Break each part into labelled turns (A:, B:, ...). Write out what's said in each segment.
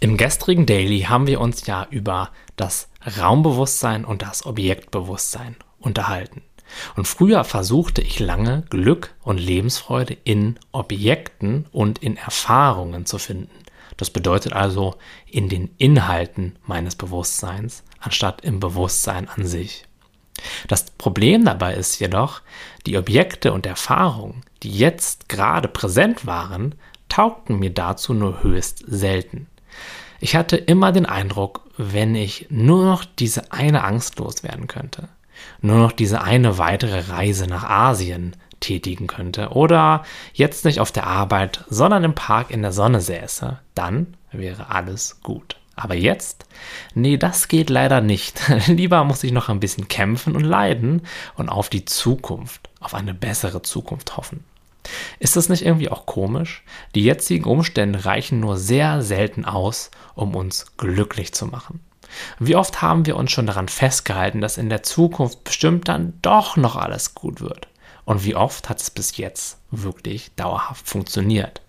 A: Im gestrigen Daily haben wir uns ja über das Raumbewusstsein und das Objektbewusstsein unterhalten. Und früher versuchte ich lange Glück und Lebensfreude in Objekten und in Erfahrungen zu finden. Das bedeutet also in den Inhalten meines Bewusstseins, anstatt im Bewusstsein an sich. Das Problem dabei ist jedoch, die Objekte und Erfahrungen, die jetzt gerade präsent waren, taugten mir dazu nur höchst selten. Ich hatte immer den Eindruck, wenn ich nur noch diese eine Angst loswerden könnte, nur noch diese eine weitere Reise nach Asien tätigen könnte oder jetzt nicht auf der Arbeit, sondern im Park in der Sonne säße, dann wäre alles gut. Aber jetzt? Nee, das geht leider nicht. Lieber muss ich noch ein bisschen kämpfen und leiden und auf die Zukunft, auf eine bessere Zukunft hoffen. Ist das nicht irgendwie auch komisch? Die jetzigen Umstände reichen nur sehr selten aus, um uns glücklich zu machen. Wie oft haben wir uns schon daran festgehalten, dass in der Zukunft bestimmt dann doch noch alles gut wird? Und wie oft hat es bis jetzt wirklich dauerhaft funktioniert?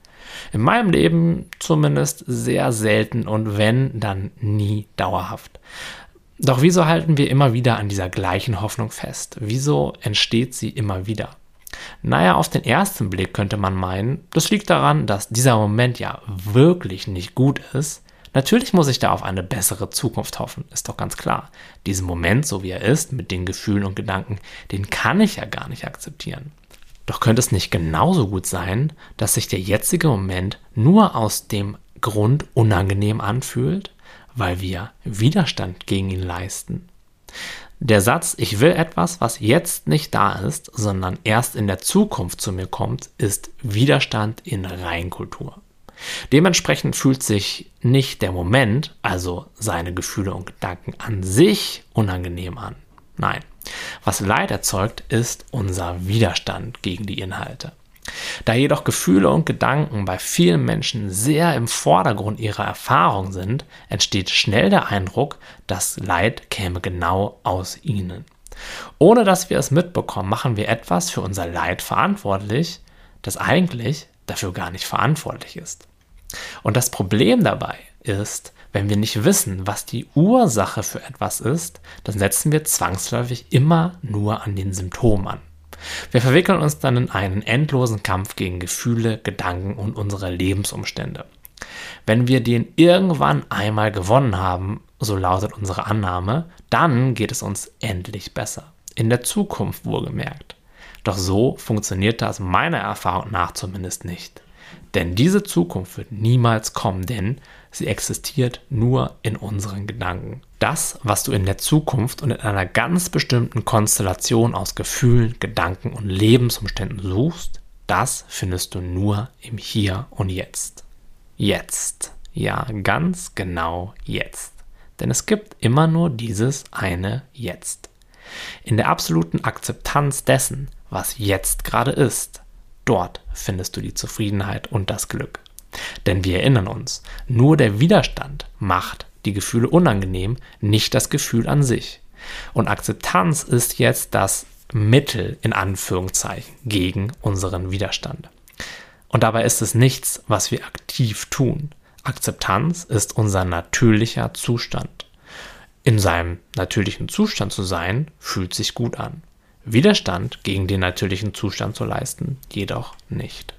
A: In meinem Leben zumindest sehr selten und wenn, dann nie dauerhaft. Doch wieso halten wir immer wieder an dieser gleichen Hoffnung fest? Wieso entsteht sie immer wieder? Naja, auf den ersten Blick könnte man meinen, das liegt daran, dass dieser Moment ja wirklich nicht gut ist. Natürlich muss ich da auf eine bessere Zukunft hoffen, ist doch ganz klar. Diesen Moment, so wie er ist, mit den Gefühlen und Gedanken, den kann ich ja gar nicht akzeptieren. Doch könnte es nicht genauso gut sein, dass sich der jetzige Moment nur aus dem Grund unangenehm anfühlt, weil wir Widerstand gegen ihn leisten? Der Satz, ich will etwas, was jetzt nicht da ist, sondern erst in der Zukunft zu mir kommt, ist Widerstand in Reinkultur. Dementsprechend fühlt sich nicht der Moment, also seine Gefühle und Gedanken an sich unangenehm an. Nein, was Leid erzeugt, ist unser Widerstand gegen die Inhalte. Da jedoch Gefühle und Gedanken bei vielen Menschen sehr im Vordergrund ihrer Erfahrung sind, entsteht schnell der Eindruck, das Leid käme genau aus ihnen. Ohne dass wir es mitbekommen, machen wir etwas für unser Leid verantwortlich, das eigentlich dafür gar nicht verantwortlich ist. Und das Problem dabei ist, wenn wir nicht wissen, was die Ursache für etwas ist, dann setzen wir zwangsläufig immer nur an den Symptomen an. Wir verwickeln uns dann in einen endlosen Kampf gegen Gefühle, Gedanken und unsere Lebensumstände. Wenn wir den irgendwann einmal gewonnen haben, so lautet unsere Annahme, dann geht es uns endlich besser. In der Zukunft wohlgemerkt. Doch so funktioniert das meiner Erfahrung nach zumindest nicht. Denn diese Zukunft wird niemals kommen, denn sie existiert nur in unseren Gedanken. Das, was du in der Zukunft und in einer ganz bestimmten Konstellation aus Gefühlen, Gedanken und Lebensumständen suchst, das findest du nur im Hier und Jetzt. Jetzt. Ja, ganz genau jetzt. Denn es gibt immer nur dieses eine Jetzt. In der absoluten Akzeptanz dessen, was jetzt gerade ist, dort findest du die Zufriedenheit und das Glück. Denn wir erinnern uns, nur der Widerstand macht die Gefühle unangenehm, nicht das Gefühl an sich. Und Akzeptanz ist jetzt das Mittel in Anführungszeichen gegen unseren Widerstand. Und dabei ist es nichts, was wir aktiv tun. Akzeptanz ist unser natürlicher Zustand. In seinem natürlichen Zustand zu sein, fühlt sich gut an. Widerstand gegen den natürlichen Zustand zu leisten, jedoch nicht.